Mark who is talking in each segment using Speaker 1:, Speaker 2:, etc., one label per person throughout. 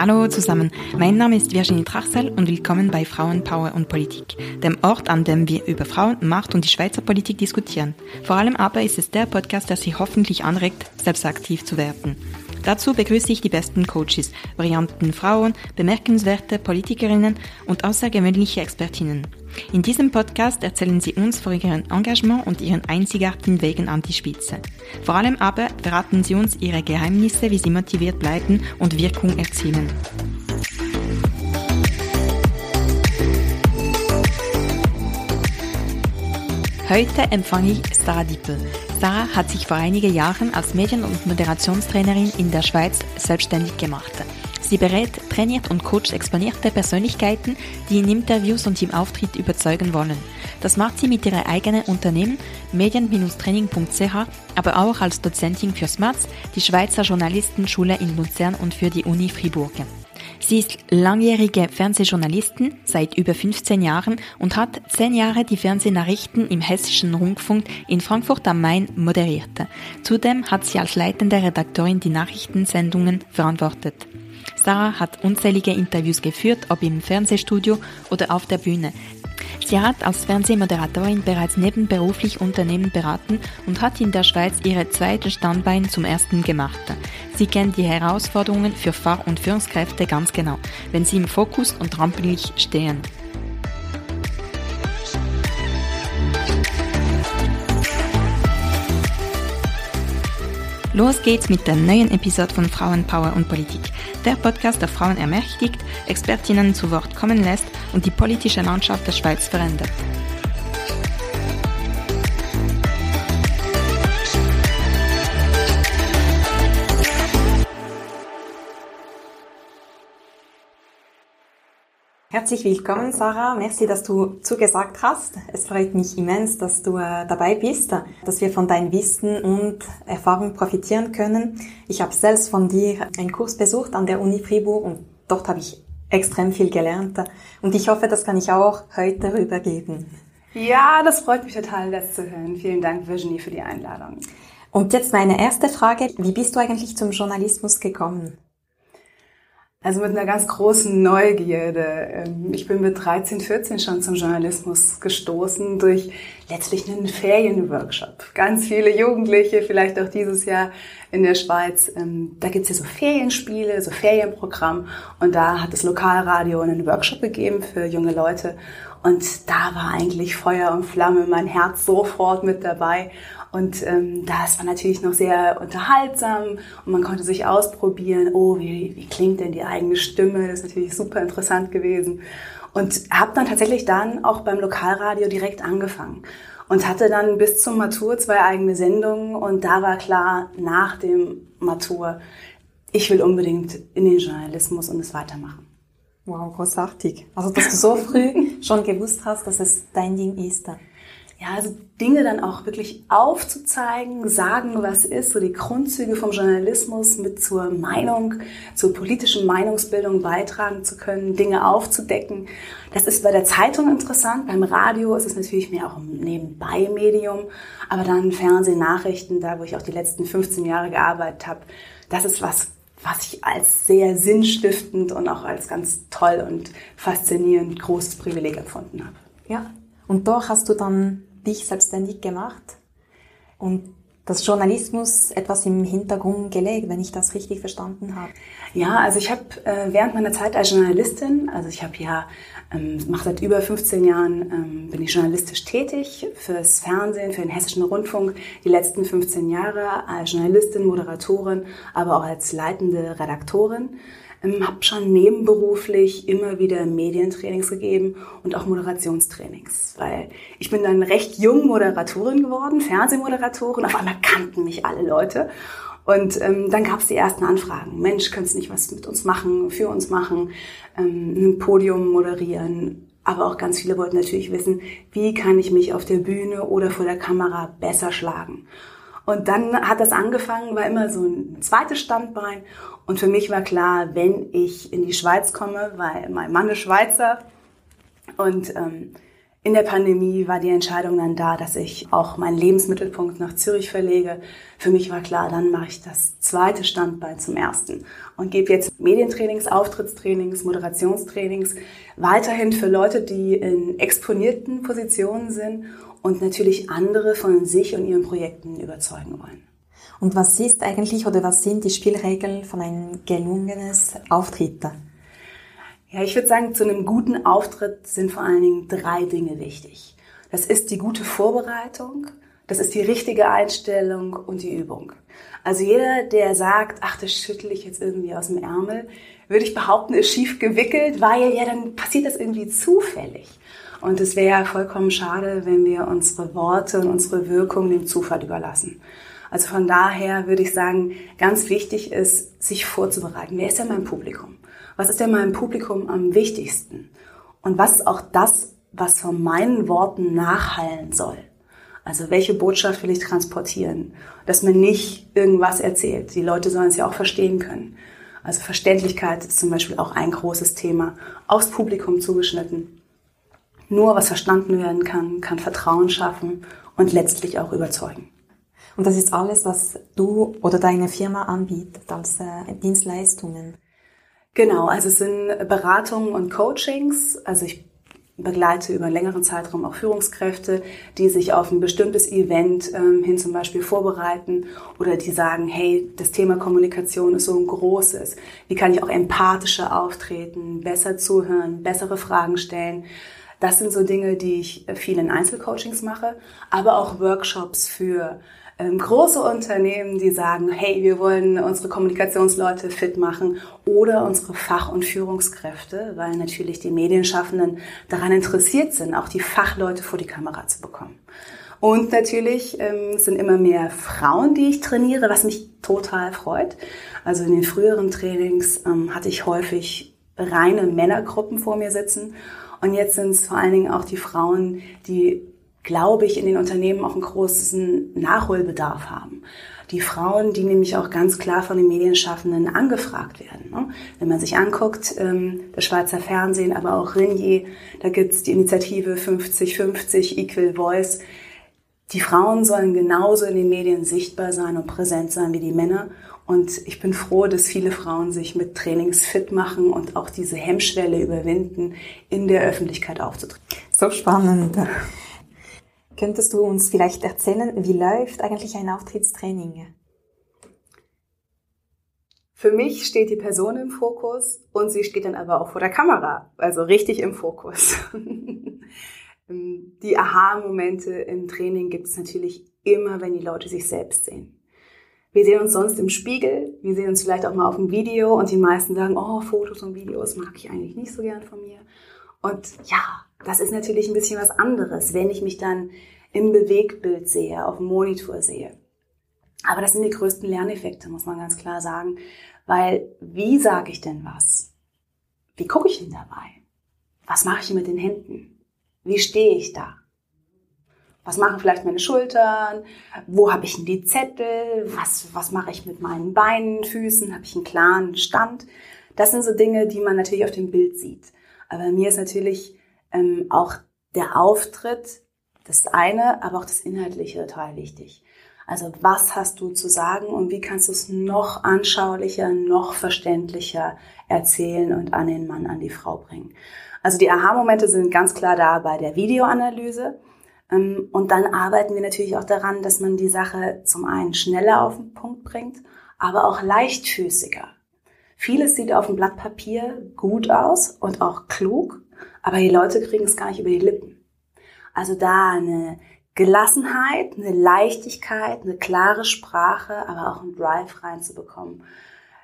Speaker 1: Hallo zusammen, mein Name ist Virginie Trachsel und willkommen bei Frauenpower und Politik, dem Ort, an dem wir über Frauen, Macht und die Schweizer Politik diskutieren. Vor allem aber ist es der Podcast, der Sie hoffentlich anregt, selbst aktiv zu werden. Dazu begrüße ich die besten Coaches, brillanten Frauen, bemerkenswerte Politikerinnen und außergewöhnliche Expertinnen. In diesem Podcast erzählen sie uns von ihrem Engagement und ihren einzigartigen Wegen an die Spitze. Vor allem aber verraten sie uns ihre Geheimnisse, wie sie motiviert bleiben und Wirkung erzielen. Heute empfange ich Sarah Dippel. Sarah hat sich vor einigen Jahren als Medien- und Moderationstrainerin in der Schweiz selbstständig gemacht. Sie berät, trainiert und coacht exponierte Persönlichkeiten, die in Interviews und im Auftritt überzeugen wollen. Das macht sie mit ihrem eigenen Unternehmen medien-training.ch, aber auch als Dozentin für SMATS, die Schweizer Journalistenschule in Luzern und für die Uni Fribourg. Sie ist langjährige Fernsehjournalistin seit über 15 Jahren und hat zehn Jahre die Fernsehnachrichten im Hessischen Rundfunk in Frankfurt am Main moderiert. Zudem hat sie als leitende Redaktorin die Nachrichtensendungen verantwortet. Sarah hat unzählige Interviews geführt, ob im Fernsehstudio oder auf der Bühne. Sie hat als Fernsehmoderatorin bereits nebenberuflich Unternehmen beraten und hat in der Schweiz ihre zweite Standbein zum ersten gemacht. Sie kennt die Herausforderungen für Fahr- und Führungskräfte ganz genau, wenn sie im Fokus und Rampenlicht stehen. Los geht's mit der neuen Episode von Frauenpower und Politik. Der Podcast, der Frauen ermächtigt, Expertinnen zu Wort kommen lässt und die politische Landschaft der Schweiz verändert. Herzlich willkommen, Sarah. Merci, dass du zugesagt hast. Es freut mich immens, dass du äh, dabei bist, dass wir von deinem Wissen und Erfahrung profitieren können. Ich habe selbst von dir einen Kurs besucht an der Uni Fribourg und dort habe ich extrem viel gelernt. Und ich hoffe, das kann ich auch heute rübergeben.
Speaker 2: Ja, das freut mich total, das zu hören. Vielen Dank, Virginie, für die Einladung.
Speaker 1: Und jetzt meine erste Frage. Wie bist du eigentlich zum Journalismus gekommen?
Speaker 2: Also mit einer ganz großen Neugierde. Ähm, ich bin mit 13, 14 schon zum Journalismus gestoßen durch letztlich einen Ferienworkshop. Ganz viele Jugendliche, vielleicht auch dieses Jahr in der Schweiz. Ähm, da gibt's ja so Ferienspiele, so Ferienprogramm. Und da hat das Lokalradio einen Workshop gegeben für junge Leute. Und da war eigentlich Feuer und Flamme, mein Herz sofort mit dabei. Und ähm, das war natürlich noch sehr unterhaltsam und man konnte sich ausprobieren, oh, wie, wie klingt denn die eigene Stimme? Das ist natürlich super interessant gewesen. Und habe dann tatsächlich dann auch beim Lokalradio direkt angefangen und hatte dann bis zum Matur zwei eigene Sendungen und da war klar, nach dem Matur, ich will unbedingt in den Journalismus und es weitermachen.
Speaker 1: Wow, großartig. Also, dass du so früh schon gewusst hast, dass es dein Ding ist.
Speaker 2: Ja, also Dinge dann auch wirklich aufzuzeigen, sagen, was ist, so die Grundzüge vom Journalismus mit zur Meinung, zur politischen Meinungsbildung beitragen zu können, Dinge aufzudecken. Das ist bei der Zeitung interessant, beim Radio ist es natürlich mehr auch ein Nebenbei-Medium, aber dann Fernsehen, Nachrichten, da wo ich auch die letzten 15 Jahre gearbeitet habe, das ist was, was ich als sehr sinnstiftend und auch als ganz toll und faszinierend großes Privileg empfunden habe.
Speaker 1: Ja, und doch hast du dann dich selbstständig gemacht und das Journalismus etwas im Hintergrund gelegt, wenn ich das richtig verstanden habe.
Speaker 2: Ja, also ich habe äh, während meiner Zeit als Journalistin, also ich habe ja, ähm, mache seit über 15 Jahren, ähm, bin ich journalistisch tätig fürs Fernsehen, für den Hessischen Rundfunk, die letzten 15 Jahre als Journalistin, Moderatorin, aber auch als leitende Redaktorin habe schon nebenberuflich immer wieder Medientrainings gegeben und auch Moderationstrainings, weil ich bin dann recht jung Moderatorin geworden, Fernsehmoderatorin, auf einmal kannten mich alle Leute und ähm, dann gab es die ersten Anfragen. Mensch, könntest du nicht was mit uns machen, für uns machen, ähm, ein Podium moderieren? Aber auch ganz viele wollten natürlich wissen, wie kann ich mich auf der Bühne oder vor der Kamera besser schlagen? Und dann hat das angefangen, war immer so ein zweites Standbein. Und für mich war klar, wenn ich in die Schweiz komme, weil mein Mann ist Schweizer und ähm, In der Pandemie war die Entscheidung dann da, dass ich auch meinen Lebensmittelpunkt nach Zürich verlege. Für mich war klar, dann mache ich das zweite Standbein zum ersten und gebe jetzt Medientrainings, Auftrittstrainings, Moderationstrainings weiterhin für Leute, die in exponierten Positionen sind und natürlich andere von sich und ihren Projekten überzeugen wollen.
Speaker 1: Und was ist eigentlich oder was sind die Spielregeln von einem gelungenes Auftreten?
Speaker 2: Ja, ich würde sagen, zu einem guten Auftritt sind vor allen Dingen drei Dinge wichtig. Das ist die gute Vorbereitung, das ist die richtige Einstellung und die Übung. Also jeder, der sagt, ach, das schüttel ich jetzt irgendwie aus dem Ärmel, würde ich behaupten, ist schief gewickelt, weil ja dann passiert das irgendwie zufällig. Und es wäre vollkommen schade, wenn wir unsere Worte und unsere Wirkung dem Zufall überlassen. Also von daher würde ich sagen, ganz wichtig ist, sich vorzubereiten. Wer ist denn mein Publikum? Was ist denn meinem Publikum am wichtigsten? Und was ist auch das, was von meinen Worten nachhallen soll? Also welche Botschaft will ich transportieren? Dass man nicht irgendwas erzählt. Die Leute sollen es ja auch verstehen können. Also Verständlichkeit ist zum Beispiel auch ein großes Thema. Aufs Publikum zugeschnitten. Nur was verstanden werden kann, kann Vertrauen schaffen und letztlich auch überzeugen.
Speaker 1: Und das ist alles, was du oder deine Firma anbietet als äh, Dienstleistungen.
Speaker 2: Genau, also es sind Beratungen und Coachings. Also ich begleite über einen längeren Zeitraum auch Führungskräfte, die sich auf ein bestimmtes Event ähm, hin zum Beispiel vorbereiten oder die sagen, hey, das Thema Kommunikation ist so ein großes. Wie kann ich auch empathischer auftreten, besser zuhören, bessere Fragen stellen? Das sind so Dinge, die ich viel in Einzelcoachings mache, aber auch Workshops für ähm, große Unternehmen, die sagen, hey, wir wollen unsere Kommunikationsleute fit machen oder unsere Fach- und Führungskräfte, weil natürlich die Medienschaffenden daran interessiert sind, auch die Fachleute vor die Kamera zu bekommen. Und natürlich ähm, sind immer mehr Frauen, die ich trainiere, was mich total freut. Also in den früheren Trainings ähm, hatte ich häufig reine Männergruppen vor mir sitzen. Und jetzt sind es vor allen Dingen auch die Frauen, die glaube ich, in den Unternehmen auch einen großen Nachholbedarf haben. Die Frauen, die nämlich auch ganz klar von den Medienschaffenden angefragt werden. Ne? Wenn man sich anguckt, ähm, das Schweizer Fernsehen, aber auch Ringier, da gibt's die Initiative 50-50 Equal Voice. Die Frauen sollen genauso in den Medien sichtbar sein und präsent sein wie die Männer. Und ich bin froh, dass viele Frauen sich mit Trainings fit machen und auch diese Hemmschwelle überwinden, in der Öffentlichkeit aufzutreten.
Speaker 1: So spannend. Könntest du uns vielleicht erzählen, wie läuft eigentlich ein Auftrittstraining?
Speaker 2: Für mich steht die Person im Fokus und sie steht dann aber auch vor der Kamera, also richtig im Fokus. die Aha-Momente im Training gibt es natürlich immer, wenn die Leute sich selbst sehen. Wir sehen uns sonst im Spiegel, wir sehen uns vielleicht auch mal auf dem Video und die meisten sagen, oh, Fotos und Videos mag ich eigentlich nicht so gern von mir. Und ja, das ist natürlich ein bisschen was anderes, wenn ich mich dann im Bewegtbild sehe, auf dem Monitor sehe. Aber das sind die größten Lerneffekte, muss man ganz klar sagen. Weil wie sage ich denn was? Wie gucke ich denn dabei? Was mache ich mit den Händen? Wie stehe ich da? Was machen vielleicht meine Schultern? Wo habe ich denn die Zettel? Was, was mache ich mit meinen Beinen, Füßen? Habe ich einen klaren Stand? Das sind so Dinge, die man natürlich auf dem Bild sieht. Aber mir ist natürlich ähm, auch der Auftritt das eine, aber auch das Inhaltliche total wichtig. Also was hast du zu sagen und wie kannst du es noch anschaulicher, noch verständlicher erzählen und an den Mann, an die Frau bringen. Also die Aha-Momente sind ganz klar da bei der Videoanalyse. Ähm, und dann arbeiten wir natürlich auch daran, dass man die Sache zum einen schneller auf den Punkt bringt, aber auch leichtfüßiger. Vieles sieht auf dem Blatt Papier gut aus und auch klug, aber die Leute kriegen es gar nicht über die Lippen. Also da eine Gelassenheit, eine Leichtigkeit, eine klare Sprache, aber auch einen Drive reinzubekommen.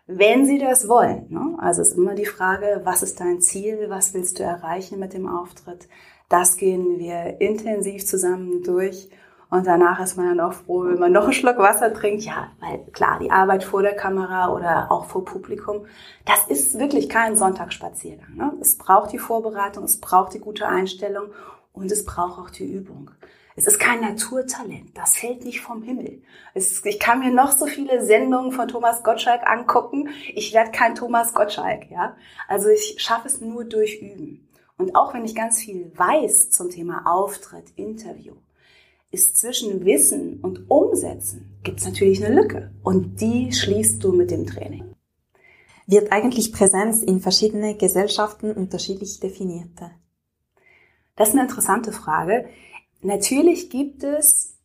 Speaker 2: Wenn Sie das wollen, ne? also ist immer die Frage, was ist dein Ziel, was willst du erreichen mit dem Auftritt? Das gehen wir intensiv zusammen durch und danach ist man dann auch froh, wenn man noch einen Schluck Wasser trinkt. Ja, weil klar, die Arbeit vor der Kamera oder auch vor Publikum, das ist wirklich kein Sonntagsspaziergang. Ne? Es braucht die Vorbereitung, es braucht die gute Einstellung und es braucht auch die Übung. Es ist kein Naturtalent. Das fällt nicht vom Himmel. Es, ich kann mir noch so viele Sendungen von Thomas Gottschalk angucken. Ich werde kein Thomas Gottschalk, ja. Also ich schaffe es nur durch Üben. Und auch wenn ich ganz viel weiß zum Thema Auftritt, Interview, ist zwischen Wissen und Umsetzen gibt es natürlich eine Lücke. Und die schließt du mit dem Training.
Speaker 1: Wird eigentlich Präsenz in verschiedene Gesellschaften unterschiedlich definiert?
Speaker 2: Das ist eine interessante Frage. Natürlich gibt es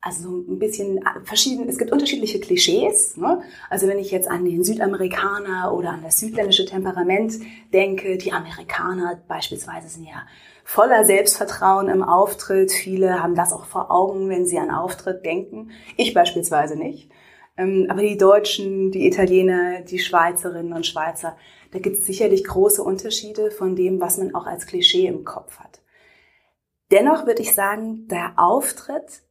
Speaker 2: also ein bisschen verschieden, es gibt unterschiedliche Klischees. Ne? Also wenn ich jetzt an den Südamerikaner oder an das südländische Temperament denke, die Amerikaner beispielsweise sind ja voller Selbstvertrauen im Auftritt. Viele haben das auch vor Augen, wenn sie an Auftritt denken. Ich beispielsweise nicht. Ähm, aber die Deutschen, die Italiener, die Schweizerinnen und Schweizer, da gibt es sicherlich große Unterschiede von dem, was man auch als Klischee im Kopf hat. Dennoch würde ich sagen, der Auftritt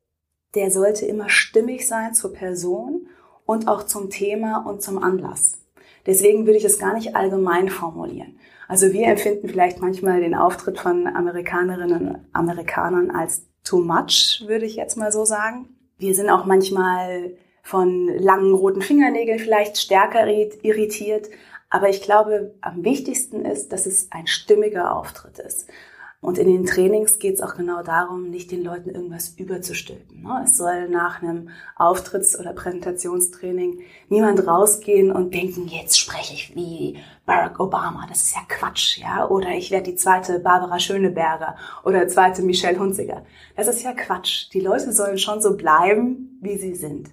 Speaker 2: der sollte immer stimmig sein zur Person und auch zum Thema und zum Anlass. Deswegen würde ich es gar nicht allgemein formulieren. Also wir empfinden vielleicht manchmal den Auftritt von Amerikanerinnen und Amerikanern als too much, würde ich jetzt mal so sagen. Wir sind auch manchmal von langen roten Fingernägeln vielleicht stärker irritiert. Aber ich glaube, am wichtigsten ist, dass es ein stimmiger Auftritt ist. Und in den Trainings geht es auch genau darum, nicht den Leuten irgendwas überzustülpen. Ne? Es soll nach einem Auftritts- oder Präsentationstraining niemand rausgehen und denken, jetzt spreche ich wie Barack Obama. Das ist ja Quatsch, ja? Oder ich werde die zweite Barbara Schöneberger oder zweite Michelle Hunziger. Das ist ja Quatsch. Die Leute sollen schon so bleiben, wie sie sind.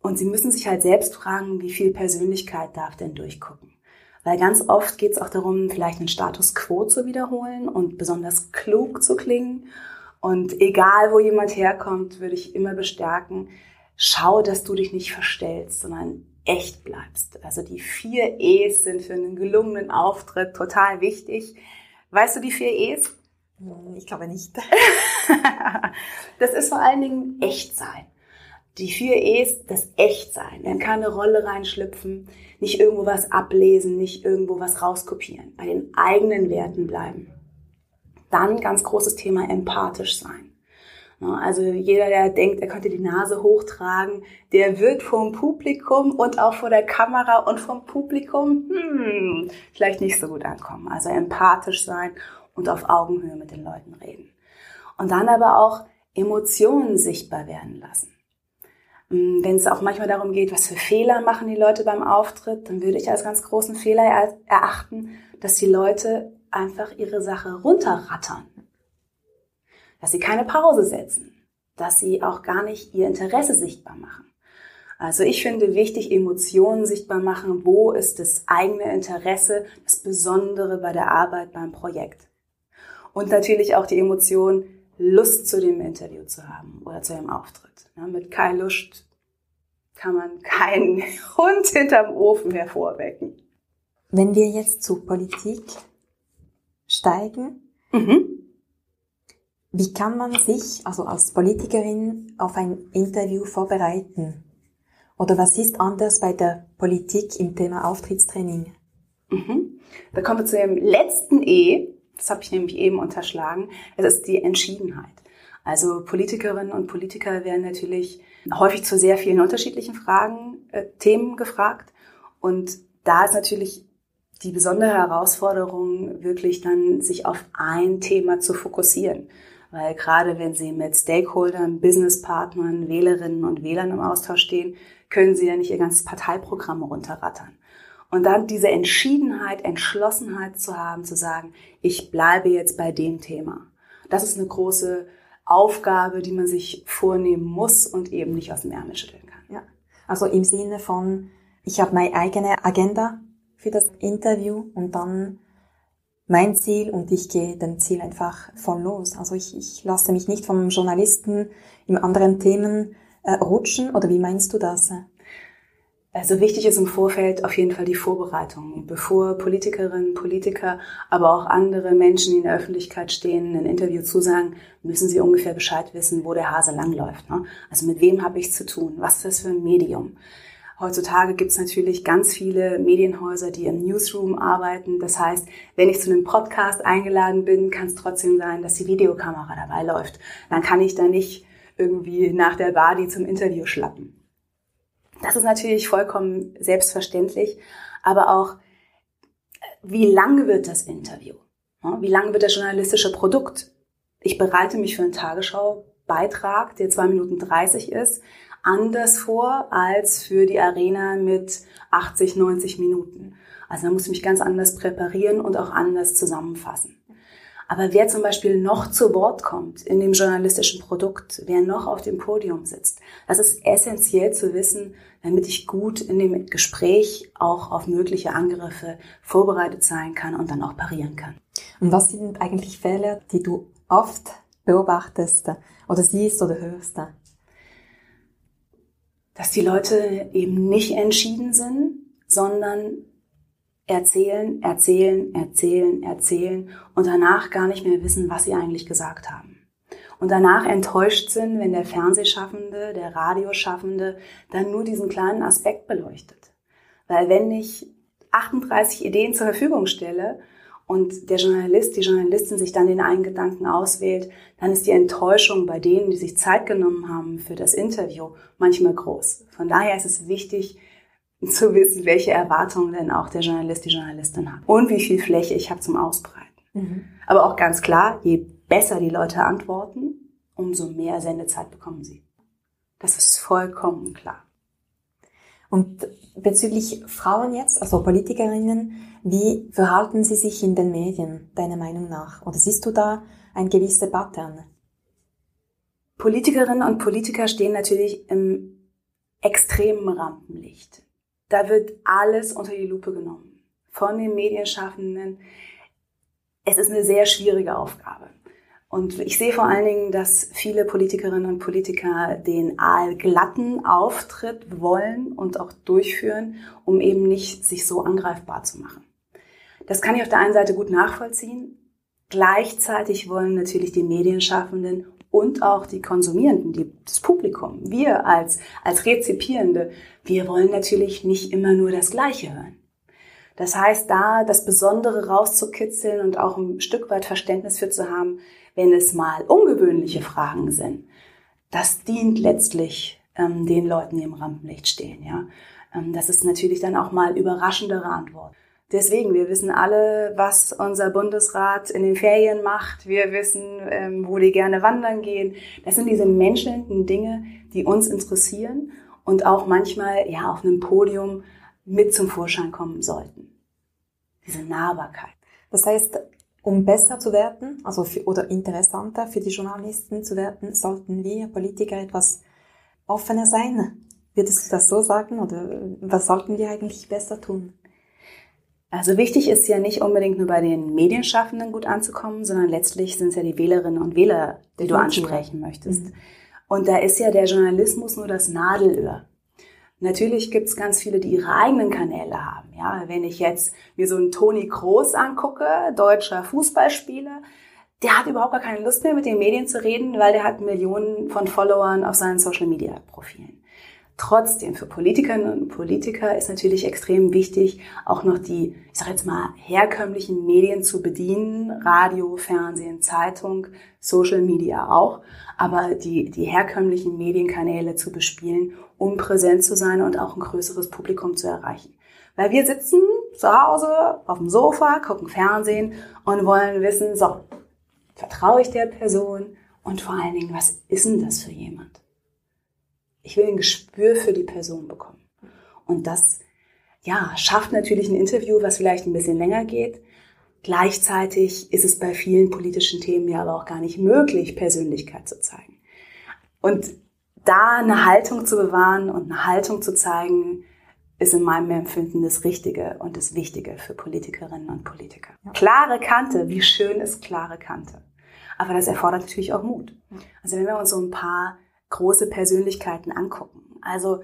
Speaker 2: Und sie müssen sich halt selbst fragen, wie viel Persönlichkeit darf denn durchgucken. Weil ganz oft geht es auch darum, vielleicht einen Status quo zu wiederholen und besonders klug zu klingen. Und egal, wo jemand herkommt, würde ich immer bestärken, schau, dass du dich nicht verstellst, sondern echt bleibst. Also die vier E's sind für einen gelungenen Auftritt total wichtig. Weißt du die vier E's?
Speaker 1: Hm, ich glaube nicht.
Speaker 2: das ist vor allen Dingen echt sein. Die vier E's, das Echtsein. In keine Rolle reinschlüpfen, nicht irgendwo was ablesen, nicht irgendwo was rauskopieren. Bei den eigenen Werten bleiben. Dann ganz großes Thema empathisch sein. Also jeder, der denkt, er könnte die Nase hochtragen, der wird vom Publikum und auch vor der Kamera und vom Publikum hm, vielleicht nicht so gut ankommen. Also empathisch sein und auf Augenhöhe mit den Leuten reden. Und dann aber auch Emotionen sichtbar werden lassen. Mm, wenn es auch manchmal darum geht, was für Fehler machen die Leute beim Auftritt, dann würde ich als ganz großen Fehler erachten, dass die Leute einfach ihre Sache runterrattern. Dass sie keine Pause setzen. Dass sie auch gar nicht ihr Interesse sichtbar machen. Also ich finde wichtig, Emotionen sichtbar machen. Wo ist das eigene Interesse, das Besondere bei der Arbeit beim Projekt? Und natürlich auch die Emotion, Lust zu dem Interview zu haben oder zu dem Auftritt. Ja, mit keine Lust kann man keinen Hund hinterm Ofen hervorwecken.
Speaker 1: Wenn wir jetzt zu Politik steigen, mhm. wie kann man sich also als Politikerin auf ein Interview vorbereiten? Oder was ist anders bei der Politik im Thema Auftrittstraining?
Speaker 2: Mhm. Da kommen wir zu dem letzten E, das habe ich nämlich eben unterschlagen, es ist die Entschiedenheit. Also Politikerinnen und Politiker werden natürlich häufig zu sehr vielen unterschiedlichen Fragen, äh, Themen gefragt. Und da ist natürlich die besondere Herausforderung, wirklich dann sich auf ein Thema zu fokussieren. Weil gerade wenn Sie mit Stakeholdern, Businesspartnern, Wählerinnen und Wählern im Austausch stehen, können Sie ja nicht Ihr ganzes Parteiprogramm runterrattern. Und dann diese Entschiedenheit, Entschlossenheit zu haben, zu sagen, ich bleibe jetzt bei dem Thema. Das ist eine große Aufgabe, die man sich vornehmen muss und eben nicht aus dem Ärmel schütteln kann.
Speaker 1: Ja. Also im Sinne von, ich habe meine eigene Agenda für das Interview und dann mein Ziel und ich gehe dem Ziel einfach voll los. Also ich, ich lasse mich nicht vom Journalisten in anderen Themen äh, rutschen oder wie meinst du das?
Speaker 2: Also wichtig ist im Vorfeld auf jeden Fall die Vorbereitung. Bevor Politikerinnen, Politiker, aber auch andere Menschen, die in der Öffentlichkeit stehen, ein Interview zusagen, müssen sie ungefähr Bescheid wissen, wo der Hase langläuft. Ne? Also mit wem habe ich zu tun? Was ist das für ein Medium? Heutzutage gibt es natürlich ganz viele Medienhäuser, die im Newsroom arbeiten. Das heißt, wenn ich zu einem Podcast eingeladen bin, kann es trotzdem sein, dass die Videokamera dabei läuft. Dann kann ich da nicht irgendwie nach der Badi zum Interview schlappen. Das ist natürlich vollkommen selbstverständlich, aber auch, wie lang wird das Interview? Wie lang wird das journalistische Produkt? Ich bereite mich für einen Tagesschau-Beitrag, der zwei Minuten 30 ist, anders vor als für die Arena mit 80, 90 Minuten. Also da muss ich mich ganz anders präparieren und auch anders zusammenfassen. Aber wer zum Beispiel noch zu Wort kommt in dem journalistischen Produkt, wer noch auf dem Podium sitzt, das ist essentiell zu wissen, damit ich gut in dem Gespräch auch auf mögliche Angriffe vorbereitet sein kann und dann auch parieren kann.
Speaker 1: Und was sind eigentlich Fehler, die du oft beobachtest oder siehst oder hörst?
Speaker 2: Dass die Leute eben nicht entschieden sind, sondern erzählen, erzählen, erzählen, erzählen und danach gar nicht mehr wissen, was sie eigentlich gesagt haben. Und danach enttäuscht sind, wenn der Fernsehschaffende, der Radioschaffende dann nur diesen kleinen Aspekt beleuchtet. Weil wenn ich 38 Ideen zur Verfügung stelle und der Journalist, die Journalistin sich dann den einen Gedanken auswählt, dann ist die Enttäuschung bei denen, die sich Zeit genommen haben für das Interview, manchmal groß. Von daher ist es wichtig, zu wissen, welche Erwartungen denn auch der Journalist, die Journalistin hat und wie viel Fläche ich habe zum Ausbreiten. Mhm. Aber auch ganz klar, je besser die Leute antworten, umso mehr Sendezeit bekommen sie. Das ist vollkommen klar.
Speaker 1: Und bezüglich Frauen jetzt, also Politikerinnen, wie verhalten sie sich in den Medien, deiner Meinung nach? Oder siehst du da ein gewisses Pattern?
Speaker 2: Politikerinnen und Politiker stehen natürlich im extremen Rampenlicht. Da wird alles unter die Lupe genommen. Von den Medienschaffenden. Es ist eine sehr schwierige Aufgabe. Und ich sehe vor allen Dingen, dass viele Politikerinnen und Politiker den aalglatten Auftritt wollen und auch durchführen, um eben nicht sich so angreifbar zu machen. Das kann ich auf der einen Seite gut nachvollziehen. Gleichzeitig wollen natürlich die Medienschaffenden und auch die Konsumierenden, die, das Publikum, wir als, als Rezipierende, wir wollen natürlich nicht immer nur das Gleiche hören. Das heißt, da das Besondere rauszukitzeln und auch ein Stück weit Verständnis für zu haben, wenn es mal ungewöhnliche Fragen sind, das dient letztlich ähm, den Leuten, die im Rampenlicht stehen. Ja, ähm, das ist natürlich dann auch mal überraschendere Antworten. Deswegen, wir wissen alle, was unser Bundesrat in den Ferien macht. Wir wissen, ähm, wo die gerne wandern gehen. Das sind diese menschlichen Dinge, die uns interessieren und auch manchmal ja auf einem Podium mit zum Vorschein kommen sollten. Diese Nahbarkeit.
Speaker 1: Das heißt, um besser zu werden, also für, oder interessanter für die Journalisten zu werden, sollten wir Politiker etwas offener sein. Würdest du das so sagen oder was sollten wir eigentlich besser tun?
Speaker 2: Also wichtig ist ja nicht unbedingt nur bei den Medienschaffenden gut anzukommen, sondern letztlich sind es ja die Wählerinnen und Wähler, die du ansprechen möchtest. Mhm. Und da ist ja der Journalismus nur das Nadelöhr. Natürlich gibt es ganz viele, die ihre eigenen Kanäle haben. Ja, wenn ich jetzt mir so einen Toni Kroos angucke, deutscher Fußballspieler, der hat überhaupt gar keine Lust mehr mit den Medien zu reden, weil der hat Millionen von Followern auf seinen Social Media Profilen. Trotzdem, für Politikerinnen und Politiker ist natürlich extrem wichtig, auch noch die, ich sage jetzt mal, herkömmlichen Medien zu bedienen. Radio, Fernsehen, Zeitung, Social Media auch. Aber die, die herkömmlichen Medienkanäle zu bespielen, um präsent zu sein und auch ein größeres Publikum zu erreichen. Weil wir sitzen zu Hause auf dem Sofa, gucken Fernsehen und wollen wissen, so, vertraue ich der Person? Und vor allen Dingen, was ist denn das für jemand? Ich will ein Gespür für die Person bekommen. Und das, ja, schafft natürlich ein Interview, was vielleicht ein bisschen länger geht. Gleichzeitig ist es bei vielen politischen Themen ja aber auch gar nicht möglich, Persönlichkeit zu zeigen. Und da eine Haltung zu bewahren und eine Haltung zu zeigen, ist in meinem Empfinden das Richtige und das Wichtige für Politikerinnen und Politiker. Klare Kante, wie schön ist klare Kante. Aber das erfordert natürlich auch Mut. Also wenn wir uns so ein paar große Persönlichkeiten angucken. Also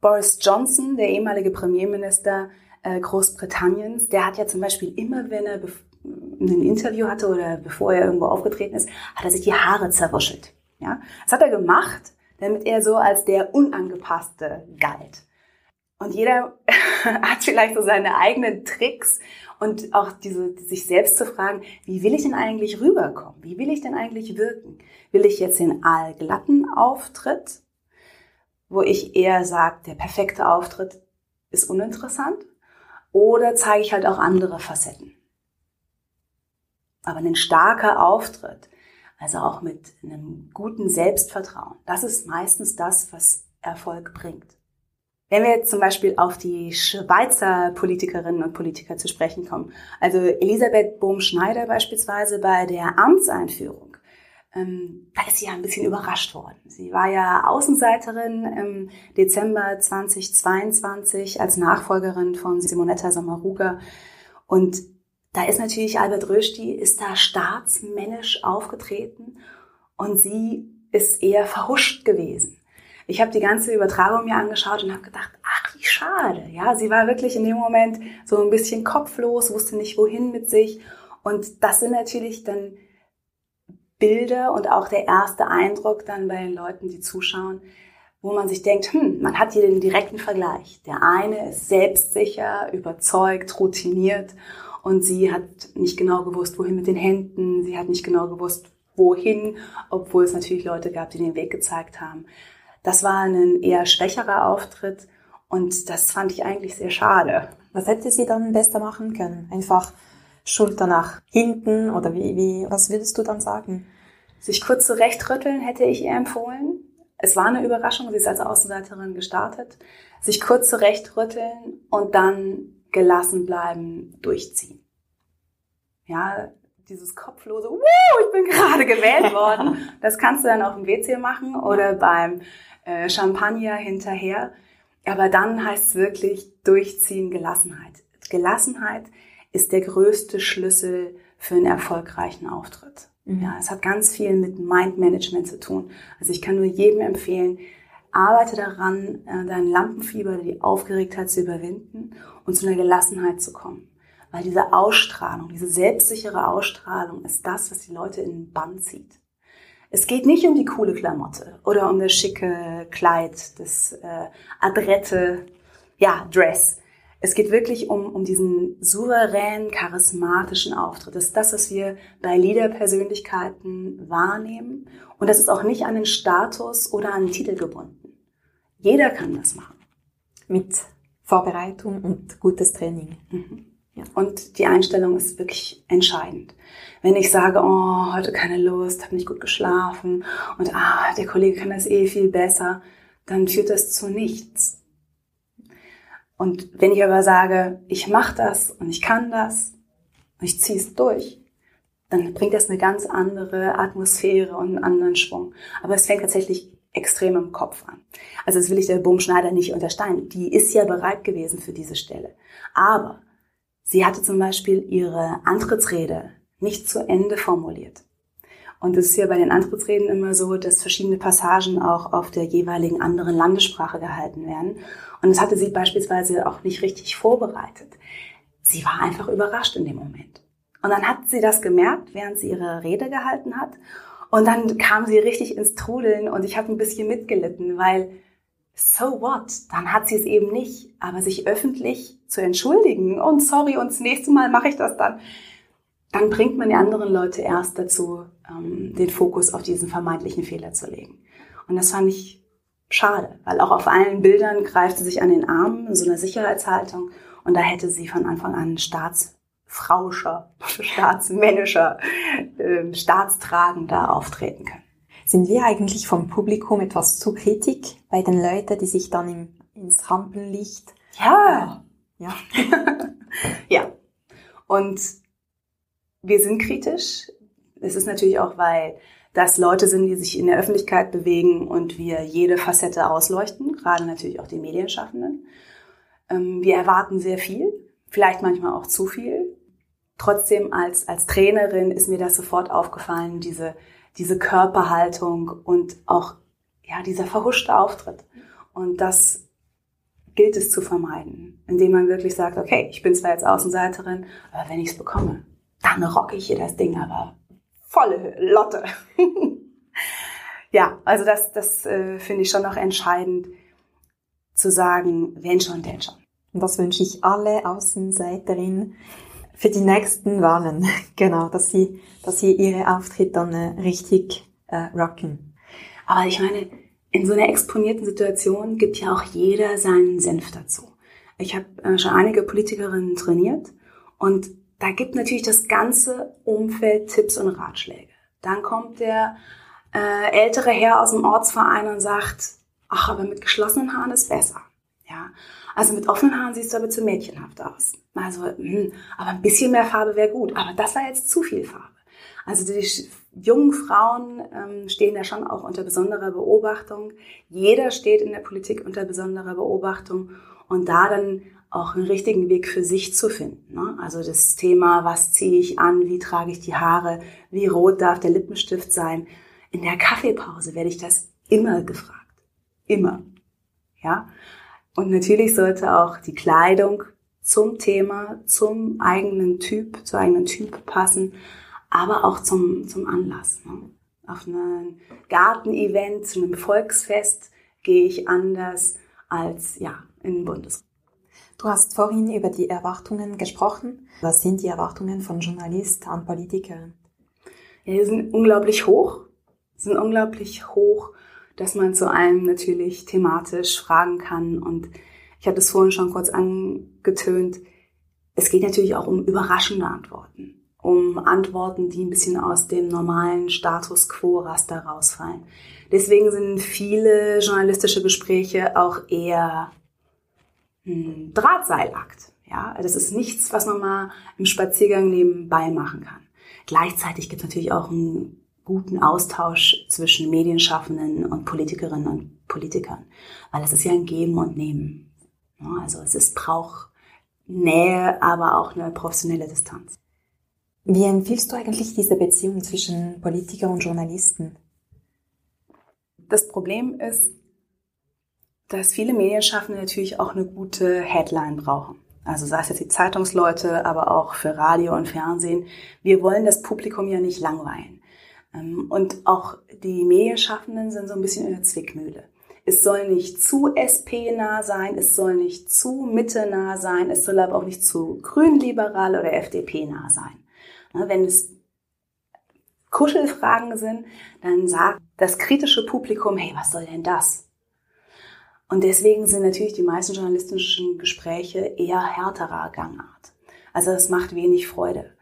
Speaker 2: Boris Johnson, der ehemalige Premierminister äh, Großbritanniens, der hat ja zum Beispiel immer, wenn er ein Interview hatte oder bevor er irgendwo aufgetreten ist, hat er sich die Haare zerwuschelt. Ja, das hat er gemacht, damit er so als der Unangepasste galt. Und jeder hat vielleicht so seine eigenen Tricks und auch diese, sich selbst zu fragen, wie will ich denn eigentlich rüberkommen? Wie will ich denn eigentlich wirken? Will ich jetzt den allglatten Auftritt, wo ich eher sage, der perfekte Auftritt ist uninteressant? Oder zeige ich halt auch andere Facetten? Aber ein starker Auftritt, also auch mit einem guten Selbstvertrauen, das ist meistens das, was Erfolg bringt. Wenn wir jetzt zum Beispiel auf die Schweizer Politikerinnen und Politiker zu sprechen kommen, also Elisabeth Bohm-Schneider beispielsweise bei der Amtseinführung, ähm, da ist sie ja ein bisschen überrascht worden. Sie war ja Außenseiterin im Dezember 2022 als Nachfolgerin von Simonetta Sommaruga und da ist natürlich Albert Rösti, ist da staatsmännisch aufgetreten und sie ist eher verhuscht gewesen. Ich habe die ganze Übertragung mir angeschaut und habe gedacht, ach, wie schade. Ja, sie war wirklich in dem Moment so ein bisschen kopflos, wusste nicht wohin mit sich. Und das sind natürlich dann Bilder und auch der erste Eindruck dann bei den Leuten, die zuschauen, wo man sich denkt, hm, man hat hier den direkten Vergleich. Der eine ist selbstsicher, überzeugt, routiniert und sie hat nicht genau gewusst, wohin mit den Händen, sie hat nicht genau gewusst, wohin, obwohl es natürlich Leute gab, die den Weg gezeigt haben. Das war ein eher schwächerer Auftritt und das fand ich eigentlich sehr schade.
Speaker 1: Was hätte sie dann besser machen können? Einfach Schulter nach hinten oder wie, wie, was würdest du dann sagen?
Speaker 2: Sich kurz zurechtrütteln hätte ich ihr empfohlen. Es war eine Überraschung, sie ist als Außenseiterin gestartet. Sich kurz zurechtrütteln und dann gelassen bleiben, durchziehen. Ja, dieses kopflose, Wuh, ich bin gerade gewählt worden. Das kannst du dann auf dem WC machen oder beim äh, Champagner hinterher. Aber dann heißt es wirklich durchziehen, Gelassenheit. Gelassenheit ist der größte Schlüssel für einen erfolgreichen Auftritt. Mhm. Ja, es hat ganz viel mit Mindmanagement zu tun. Also ich kann nur jedem empfehlen, arbeite daran, äh, dein Lampenfieber, die Aufgeregtheit zu überwinden und zu einer Gelassenheit zu kommen. Weil diese Ausstrahlung, diese selbstsichere Ausstrahlung ist das, was die Leute in den Bann zieht. Es geht nicht um die coole Klamotte oder um das schicke Kleid, das äh, adrette ja, Dress. Es geht wirklich um, um diesen souveränen, charismatischen Auftritt. Das ist das, was wir bei Leaderpersönlichkeiten wahrnehmen. Und das ist auch nicht an den Status oder an den Titel gebunden. Jeder kann das machen.
Speaker 1: Mit Vorbereitung und gutes Training.
Speaker 2: Mhm. Ja. Und die Einstellung ist wirklich entscheidend. Wenn ich sage, oh, heute keine Lust, habe nicht gut geschlafen und ah, der Kollege kann das eh viel besser, dann führt das zu nichts. Und wenn ich aber sage, ich mache das und ich kann das und ich ziehe es durch, dann bringt das eine ganz andere Atmosphäre und einen anderen Schwung. Aber es fängt tatsächlich extrem im Kopf an. Also das will ich der Bohm-Schneider nicht untersteigen. Die ist ja bereit gewesen für diese Stelle. Aber Sie hatte zum Beispiel ihre Antrittsrede nicht zu Ende formuliert. Und es ist ja bei den Antrittsreden immer so, dass verschiedene Passagen auch auf der jeweiligen anderen Landessprache gehalten werden. Und das hatte sie beispielsweise auch nicht richtig vorbereitet. Sie war einfach überrascht in dem Moment. Und dann hat sie das gemerkt, während sie ihre Rede gehalten hat. Und dann kam sie richtig ins Trudeln und ich habe ein bisschen mitgelitten, weil so what? Dann hat sie es eben nicht. Aber sich öffentlich zu entschuldigen und sorry und das nächste Mal mache ich das dann, dann bringt man die anderen Leute erst dazu, ähm, den Fokus auf diesen vermeintlichen Fehler zu legen. Und das fand ich schade, weil auch auf allen Bildern greift sie sich an den Arm in so einer Sicherheitshaltung und da hätte sie von Anfang an staatsfrauscher, staatsmännischer, äh, staatstragender auftreten können.
Speaker 1: Sind wir eigentlich vom Publikum etwas zu kritisch bei den Leuten, die sich dann im, ins Rampenlicht...
Speaker 2: Ja. Äh, ja. ja. Und wir sind kritisch. Es ist natürlich auch, weil das Leute sind, die sich in der Öffentlichkeit bewegen und wir jede Facette ausleuchten, gerade natürlich auch die Medienschaffenden. Ähm, wir erwarten sehr viel, vielleicht manchmal auch zu viel. Trotzdem als, als Trainerin ist mir das sofort aufgefallen, diese diese Körperhaltung und auch ja dieser verhuschte Auftritt. Und das gilt es zu vermeiden, indem man wirklich sagt, okay, ich bin zwar jetzt Außenseiterin, aber wenn ich es bekomme, dann rocke ich hier das Ding aber volle Lotte. ja, also das, das äh, finde ich schon noch entscheidend zu sagen, wenn schon, denn schon.
Speaker 1: Und das wünsche ich alle Außenseiterinnen für die nächsten Wahlen, genau, dass sie, dass sie ihre Auftritte dann äh, richtig äh, rocken.
Speaker 2: Aber ich meine, in so einer exponierten Situation gibt ja auch jeder seinen Senf dazu. Ich habe äh, schon einige Politikerinnen trainiert und da gibt natürlich das ganze Umfeld Tipps und Ratschläge. Dann kommt der äh, ältere Herr aus dem Ortsverein und sagt, ach, aber mit geschlossenen Haaren ist besser. Ja, also mit offenen Haaren siehst du aber zu mädchenhaft aus. Also, mh, hm, aber ein bisschen mehr Farbe wäre gut. Aber das war jetzt zu viel Farbe. Also die jungen Frauen ähm, stehen da schon auch unter besonderer Beobachtung. Jeder steht in der Politik unter besonderer Beobachtung. Und da dann auch einen richtigen Weg für sich zu finden. Ne? Also das Thema, was ziehe ich an, wie trage ich die Haare, wie rot darf der Lippenstift sein. In der Kaffeepause werde ich das immer gefragt. Immer. Ja. Und natürlich sollte auch die Kleidung zum Thema, zum eigenen Typ, zur eigenen Typ passen, aber auch zum, zum Anlass. Ne? Auf ein Gartenevent, zu einem Volksfest gehe ich anders als ja, in Bundesrat.
Speaker 1: Du hast vorhin über die Erwartungen gesprochen. Was sind die Erwartungen von Journalisten an Politiker?
Speaker 2: Ja, die sind unglaublich hoch. Die sind unglaublich hoch, dass man zu allem natürlich thematisch fragen kann. Und ich hatte es vorhin schon kurz angetönt. Es geht natürlich auch um überraschende Antworten. Um Antworten, die ein bisschen aus dem normalen Status quo-Raster rausfallen. Deswegen sind viele journalistische Gespräche auch eher hm, Drahtseilakt. Ja, das ist nichts, was man mal im Spaziergang nebenbei machen kann. Gleichzeitig gibt es natürlich auch einen guten Austausch zwischen Medienschaffenden und Politikerinnen und Politikern, weil es ist ja ein Geben und Nehmen. Also es ist braucht Nähe, aber auch eine professionelle Distanz.
Speaker 1: Wie empfiehlst du eigentlich diese Beziehung zwischen Politiker und Journalisten?
Speaker 2: Das Problem ist, dass viele Medienschaffende natürlich auch eine gute Headline brauchen. Also sei es jetzt die Zeitungsleute, aber auch für Radio und Fernsehen. Wir wollen das Publikum ja nicht langweilen. Ähm, und auch die Medienschaffenden sind so ein bisschen in der Zwickmühle. Es soll nicht zu SP-nah sein, es soll nicht zu Mitte-nah sein, es soll aber auch nicht zu grünliberal oder FDP-nah sein. Wenn es Kuschelfragen sind, dann sagt das kritische Publikum, hey, was soll denn das? Und deswegen sind natürlich die meisten journalistischen Gespräche eher härterer Gangart. Also es macht wenig Freude.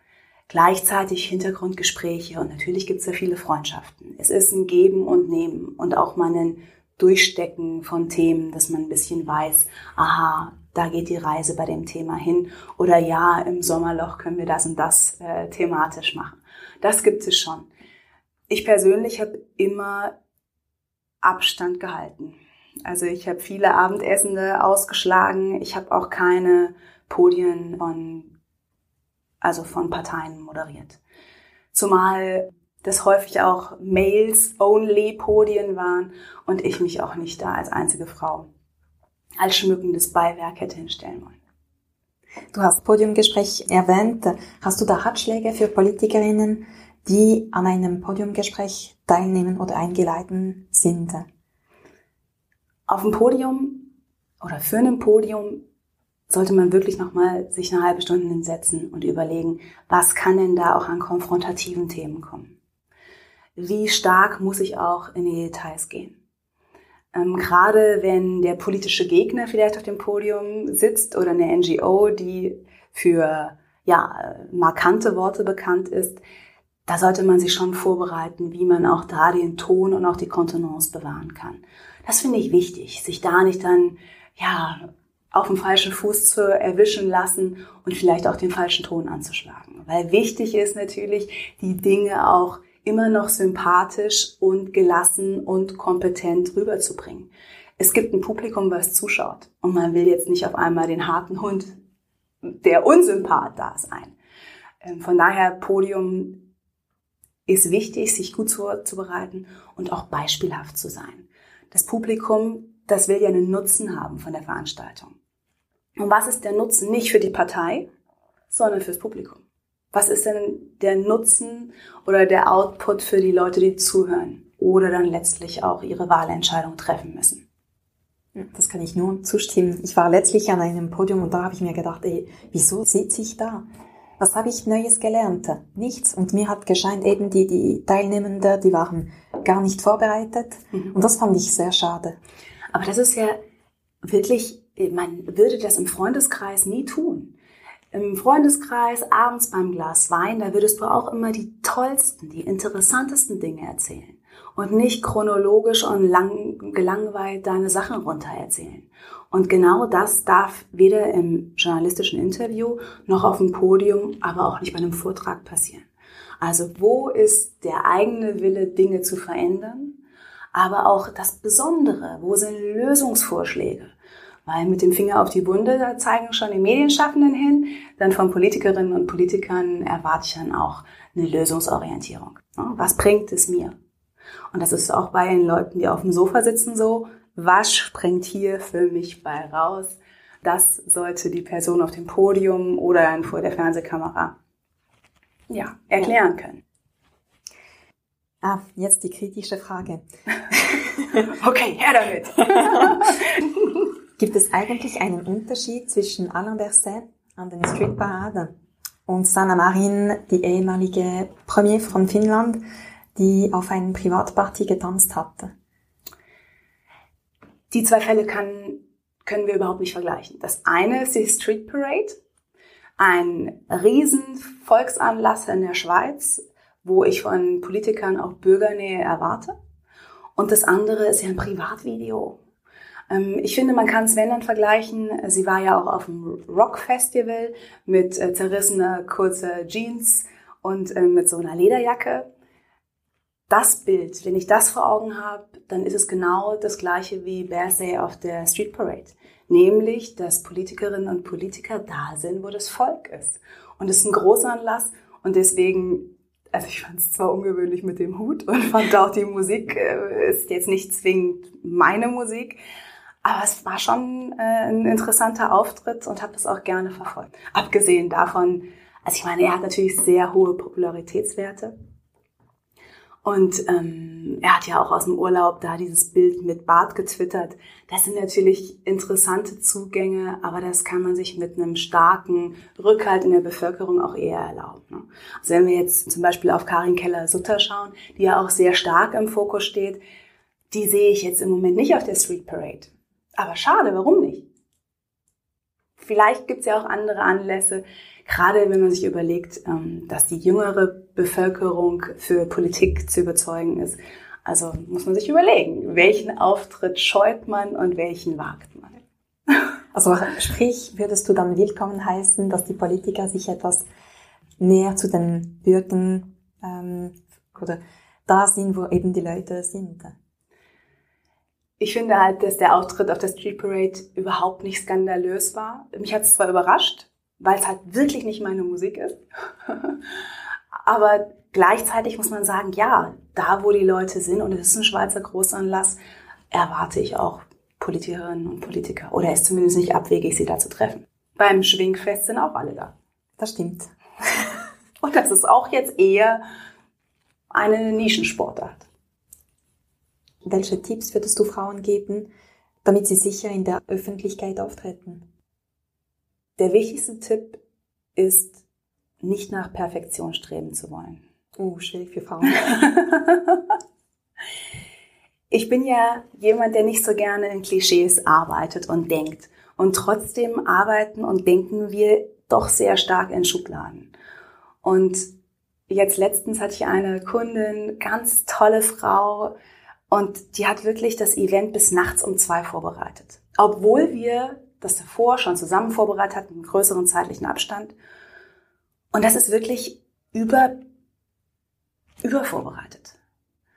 Speaker 2: Gleichzeitig Hintergrundgespräche und natürlich gibt es ja viele Freundschaften. Es ist ein Geben und Nehmen und auch mal ein Durchstecken von Themen, dass man ein bisschen weiß, aha, da geht die Reise bei dem Thema hin oder ja, im Sommerloch können wir das und das äh, thematisch machen. Das gibt es schon. Ich persönlich habe immer Abstand gehalten. Also ich habe viele Abendessende ausgeschlagen. Ich habe auch keine Podien von, also von Parteien moderiert. Zumal das häufig auch Mails-only-Podien waren und ich mich auch nicht da als einzige Frau als schmückendes Beiwerk hätte hinstellen wollen.
Speaker 1: Du hast Podiumgespräch erwähnt. Hast du da Ratschläge für Politikerinnen, die an einem Podiumgespräch teilnehmen oder eingeladen sind?
Speaker 2: auf dem Podium oder für ein Podium sollte man wirklich nochmal sich eine halbe Stunde hinsetzen und überlegen, was kann denn da auch an konfrontativen Themen kommen? Wie stark muss ich auch in die Details gehen? Ähm, gerade wenn der politische Gegner vielleicht auf dem Podium sitzt oder eine NGO, die für ja, markante Worte bekannt ist, da sollte man sich schon vorbereiten, wie man auch da den Ton und auch die Kontenance bewahren kann. Das finde ich wichtig, sich da nicht dann, ja, auf dem falschen Fuß zu erwischen lassen und vielleicht auch den falschen Ton anzuschlagen. Weil wichtig ist natürlich, die Dinge auch immer noch sympathisch und gelassen und kompetent rüberzubringen. Es gibt ein Publikum, was zuschaut und man will jetzt nicht auf einmal den harten Hund, der Unsympath da sein. Ähm, von daher Podium ist wichtig, sich gut vorzubereiten und auch beispielhaft zu sein das Publikum, das will ja einen Nutzen haben von der Veranstaltung. Und was ist der Nutzen? Nicht für die Partei, sondern fürs Publikum. Was ist denn der Nutzen oder der Output für die Leute, die zuhören oder dann letztlich auch ihre Wahlentscheidung treffen müssen?
Speaker 1: Das kann ich nur zustimmen. Ich war letztlich an einem Podium und da habe ich mir gedacht, ey, wieso sitze ich da? Was habe ich Neues gelernt? Nichts. Und mir hat gescheint eben die, die Teilnehmenden, die waren gar nicht vorbereitet. Mhm. Und das fand ich sehr schade.
Speaker 2: Aber das ist ja wirklich, man würde das im Freundeskreis nie tun. Im Freundeskreis, abends beim Glas Wein, da würdest du auch immer die tollsten, die interessantesten Dinge erzählen und nicht chronologisch und lang, gelangweilt deine Sachen runtererzählen. Und genau das darf weder im journalistischen Interview noch auf dem Podium, aber auch nicht bei einem Vortrag passieren. Also wo ist der eigene Wille, Dinge zu verändern, aber auch das Besondere, wo sind Lösungsvorschläge? Weil mit dem Finger auf die Wunde, da zeigen schon die Medienschaffenden hin, dann von Politikerinnen und Politikern erwarte ich dann auch eine Lösungsorientierung. Was bringt es mir? Und das ist auch bei den Leuten, die auf dem Sofa sitzen so, was springt hier für mich bei raus? Das sollte die Person auf dem Podium oder dann vor der Fernsehkamera ja, erklären können.
Speaker 1: Ah, jetzt die kritische Frage.
Speaker 2: okay, her damit.
Speaker 1: Gibt es eigentlich einen Unterschied zwischen Alain Berset an den Streetparaden und Sanna Marin, die ehemalige Premier von Finnland, die auf einem Privatparty getanzt hatte?
Speaker 2: Die zwei Fälle kann, können wir überhaupt nicht vergleichen. Das eine ist die Street Parade, ein riesen Volksanlass in der Schweiz, wo ich von Politikern auch Bürgernähe erwarte. Und das andere ist ja ein Privatvideo. Ähm, ich finde, man kann Sven dann vergleichen. Sie war ja auch auf dem Rock-Festival mit äh, zerrissener kurzer Jeans und äh, mit so einer Lederjacke. Das Bild, wenn ich das vor Augen habe, dann ist es genau das gleiche wie Bersay auf der Street Parade. Nämlich, dass Politikerinnen und Politiker da sind, wo das Volk ist. Und es ist ein Großanlass und deswegen also ich fand es zwar ungewöhnlich mit dem Hut und fand auch die Musik äh, ist jetzt nicht zwingend meine Musik, aber es war schon äh, ein interessanter Auftritt und habe das auch gerne verfolgt. Abgesehen davon, also ich meine, er hat natürlich sehr hohe Popularitätswerte. Und ähm, er hat ja auch aus dem Urlaub da dieses Bild mit Bart getwittert. Das sind natürlich interessante Zugänge, aber das kann man sich mit einem starken Rückhalt in der Bevölkerung auch eher erlauben. Ne? Also wenn wir jetzt zum Beispiel auf Karin Keller-Sutter schauen, die ja auch sehr stark im Fokus steht, die sehe ich jetzt im Moment nicht auf der Street Parade. Aber schade, warum nicht? Vielleicht gibt es ja auch andere Anlässe, gerade wenn man sich überlegt, ähm, dass die jüngere Bevölkerung für Politik zu überzeugen ist. Also muss man sich überlegen, welchen Auftritt scheut man und welchen wagt man.
Speaker 1: Also sprich, würdest du dann willkommen heißen, dass die Politiker sich etwas näher zu den Bürgern ähm, oder da sind, wo eben die Leute sind?
Speaker 2: Ich finde halt, dass der Auftritt auf der Street Parade überhaupt nicht skandalös war. Mich hat es zwar überrascht, weil es halt wirklich nicht meine Musik ist. Aber gleichzeitig muss man sagen, ja, da wo die Leute sind und es ist ein Schweizer Großanlass, erwarte ich auch Politikerinnen und Politiker. Oder ist zumindest nicht abwegig, sie da zu treffen. Beim Schwingfest sind auch alle da.
Speaker 1: Das stimmt.
Speaker 2: und das ist auch jetzt eher eine Nischensportart.
Speaker 1: Welche Tipps würdest du Frauen geben, damit sie sicher in der Öffentlichkeit auftreten?
Speaker 2: Der wichtigste Tipp ist, nicht nach Perfektion streben zu wollen.
Speaker 1: Oh, schwierig für Frauen.
Speaker 2: ich bin ja jemand, der nicht so gerne in Klischees arbeitet und denkt. Und trotzdem arbeiten und denken wir doch sehr stark in Schubladen. Und jetzt letztens hatte ich eine Kundin, ganz tolle Frau, und die hat wirklich das Event bis nachts um zwei vorbereitet. Obwohl wir das davor schon zusammen vorbereitet hatten, einen größeren zeitlichen Abstand. Und das ist wirklich über, übervorbereitet.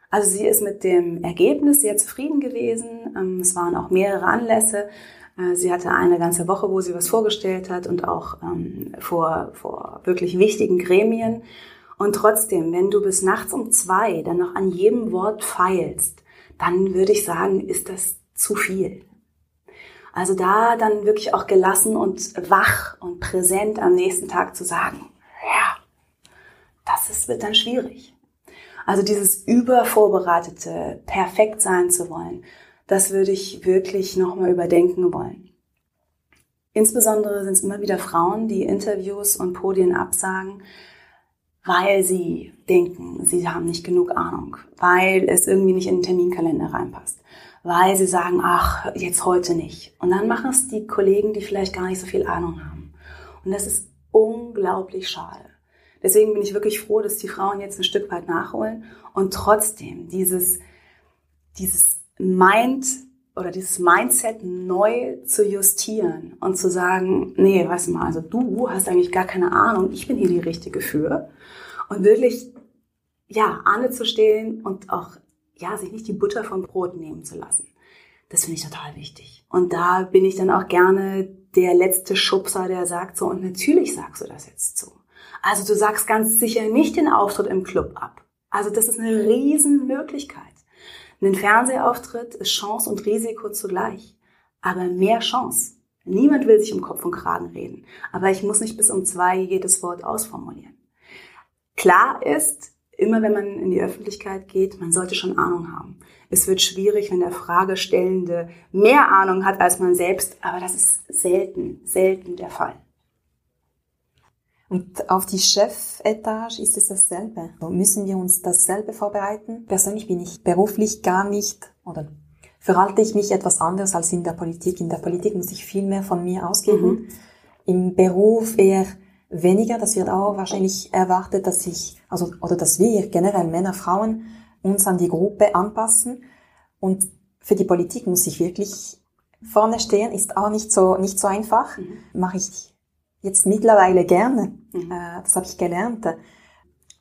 Speaker 2: Also sie ist mit dem Ergebnis sehr zufrieden gewesen. Ähm, es waren auch mehrere Anlässe. Äh, sie hatte eine ganze Woche, wo sie was vorgestellt hat und auch ähm, vor, vor wirklich wichtigen Gremien. Und trotzdem, wenn du bis nachts um zwei dann noch an jedem Wort feilst, dann würde ich sagen, ist das zu viel. Also da dann wirklich auch gelassen und wach und präsent am nächsten Tag zu sagen, ja, das ist, wird dann schwierig. Also dieses übervorbereitete, perfekt sein zu wollen, das würde ich wirklich nochmal überdenken wollen. Insbesondere sind es immer wieder Frauen, die Interviews und Podien absagen, weil sie denken, sie haben nicht genug Ahnung, weil es irgendwie nicht in den Terminkalender reinpasst, weil sie sagen, ach, jetzt heute nicht. Und dann machen es die Kollegen, die vielleicht gar nicht so viel Ahnung haben. Und das ist unglaublich schade. Deswegen bin ich wirklich froh, dass die Frauen jetzt ein Stück weit nachholen und trotzdem dieses, dieses Mind oder dieses Mindset neu zu justieren und zu sagen, nee, weißt du mal, also du hast eigentlich gar keine Ahnung, ich bin hier die Richtige für. Und wirklich, ja, Ahne zu stehen und auch, ja, sich nicht die Butter vom Brot nehmen zu lassen. Das finde ich total wichtig. Und da bin ich dann auch gerne der letzte Schubser, der sagt so, und natürlich sagst du das jetzt so. Also du sagst ganz sicher nicht den Auftritt im Club ab. Also das ist eine Riesenmöglichkeit. Ein Fernsehauftritt ist Chance und Risiko zugleich, aber mehr Chance. Niemand will sich um Kopf und Kragen reden, aber ich muss nicht bis um zwei jedes Wort ausformulieren. Klar ist, immer wenn man in die Öffentlichkeit geht, man sollte schon Ahnung haben. Es wird schwierig, wenn der Fragestellende mehr Ahnung hat als man selbst, aber das ist selten, selten der Fall.
Speaker 1: Und auf die Chefetage ist es dasselbe. Müssen wir uns dasselbe vorbereiten? Persönlich bin ich beruflich gar nicht oder verhalte ich mich etwas anders als in der Politik. In der Politik muss ich viel mehr von mir ausgeben. Mhm. Im Beruf eher weniger. Das wird auch wahrscheinlich erwartet, dass ich, also, oder dass wir generell Männer, Frauen uns an die Gruppe anpassen. Und für die Politik muss ich wirklich vorne stehen, ist auch nicht so, nicht so einfach. Mhm. Mache ich jetzt mittlerweile gerne. Mhm. Äh, das habe ich gelernt.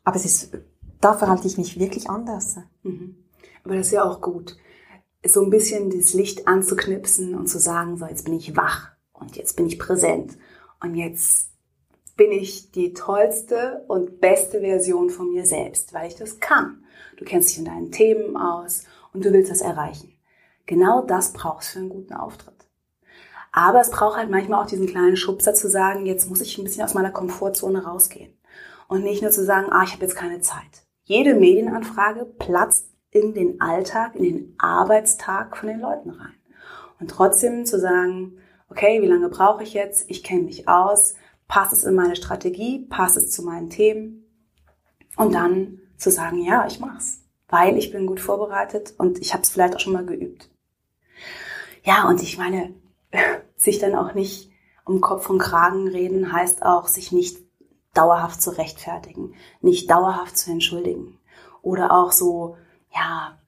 Speaker 1: Aber es ist, da verhalte ich mich wirklich anders.
Speaker 2: Mhm. Aber das ist ja auch gut. So ein bisschen das Licht anzuknipsen und zu sagen, so jetzt bin ich wach und jetzt bin ich präsent und jetzt bin ich die tollste und beste Version von mir selbst, weil ich das kann. Du kennst dich in deinen Themen aus und du willst das erreichen. Genau das brauchst du für einen guten Auftritt. Aber es braucht halt manchmal auch diesen kleinen Schubser zu sagen, jetzt muss ich ein bisschen aus meiner Komfortzone rausgehen. Und nicht nur zu sagen, ah, ich habe jetzt keine Zeit. Jede Medienanfrage platzt in den Alltag, in den Arbeitstag von den Leuten rein. Und trotzdem zu sagen, okay, wie lange brauche ich jetzt? Ich kenne mich aus. Passt es in meine Strategie? Passt es zu meinen Themen? Und dann zu sagen, ja, ich mach's, weil ich bin gut vorbereitet und ich habe es vielleicht auch schon mal geübt. Ja, und ich meine, sich dann auch nicht um Kopf und Kragen reden, heißt auch, sich nicht dauerhaft zu rechtfertigen, nicht dauerhaft zu entschuldigen oder auch so, ja,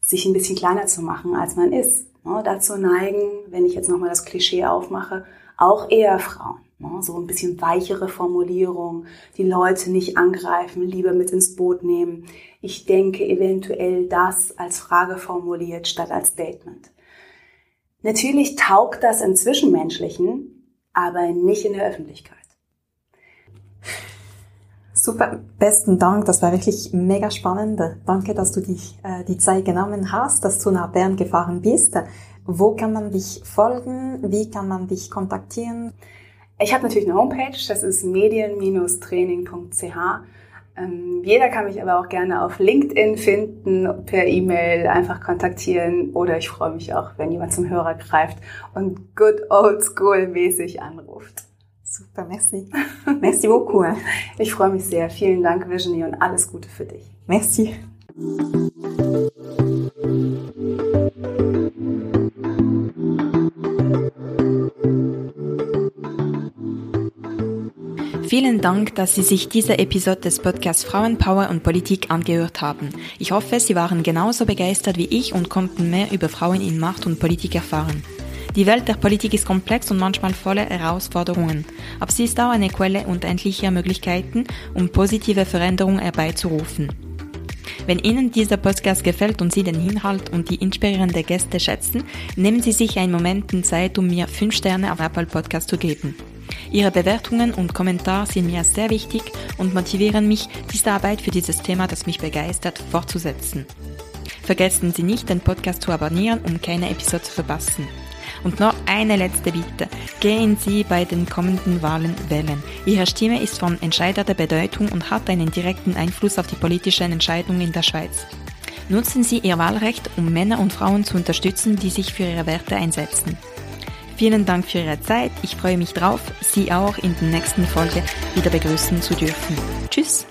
Speaker 2: sich ein bisschen kleiner zu machen, als man ist. Ne? Dazu neigen, wenn ich jetzt nochmal das Klischee aufmache, auch eher Frauen. Ne? So ein bisschen weichere Formulierung, die Leute nicht angreifen, lieber mit ins Boot nehmen. Ich denke eventuell das als Frage formuliert statt als Statement. Natürlich taugt das im Zwischenmenschlichen, aber nicht in der Öffentlichkeit.
Speaker 1: Super, besten Dank. Das war wirklich mega spannend. Danke, dass du dich äh, die Zeit genommen hast, dass du nach Bern gefahren bist. Wo kann man dich folgen? Wie kann man dich kontaktieren?
Speaker 2: Ich habe natürlich eine Homepage, das ist medien-training.ch. Ähm, jeder kann mich aber auch gerne auf LinkedIn finden, per E-Mail einfach kontaktieren oder ich freue mich auch, wenn jemand zum Hörer greift und good old school mäßig anruft.
Speaker 1: Super, merci. Merci beaucoup.
Speaker 2: Ich freue mich sehr. Vielen Dank, Virginie, und alles Gute für dich.
Speaker 1: Merci. Vielen Dank, dass Sie sich diese Episode des Podcasts Frauenpower und Politik angehört haben. Ich hoffe, Sie waren genauso begeistert wie ich und konnten mehr über Frauen in Macht und Politik erfahren. Die Welt der Politik ist komplex und manchmal voller Herausforderungen, aber sie ist auch eine Quelle unendlicher Möglichkeiten, um positive Veränderungen herbeizurufen. Wenn Ihnen dieser Podcast gefällt und Sie den Inhalt und die inspirierenden Gäste schätzen, nehmen Sie sich einen Moment Zeit, um mir 5 Sterne auf Apple Podcast zu geben. Ihre Bewertungen und Kommentare sind mir sehr wichtig und motivieren mich, diese Arbeit für dieses Thema, das mich begeistert, fortzusetzen. Vergessen Sie nicht, den Podcast zu abonnieren, um keine Episode zu verpassen. Und noch eine letzte Bitte. Gehen Sie bei den kommenden Wahlen wählen. Ihre Stimme ist von entscheidender Bedeutung und hat einen direkten Einfluss auf die politischen Entscheidungen in der Schweiz. Nutzen Sie Ihr Wahlrecht, um Männer und Frauen zu unterstützen, die sich für ihre Werte einsetzen. Vielen Dank für Ihre Zeit. Ich freue mich drauf, Sie auch in der nächsten Folge wieder begrüßen zu dürfen. Tschüss!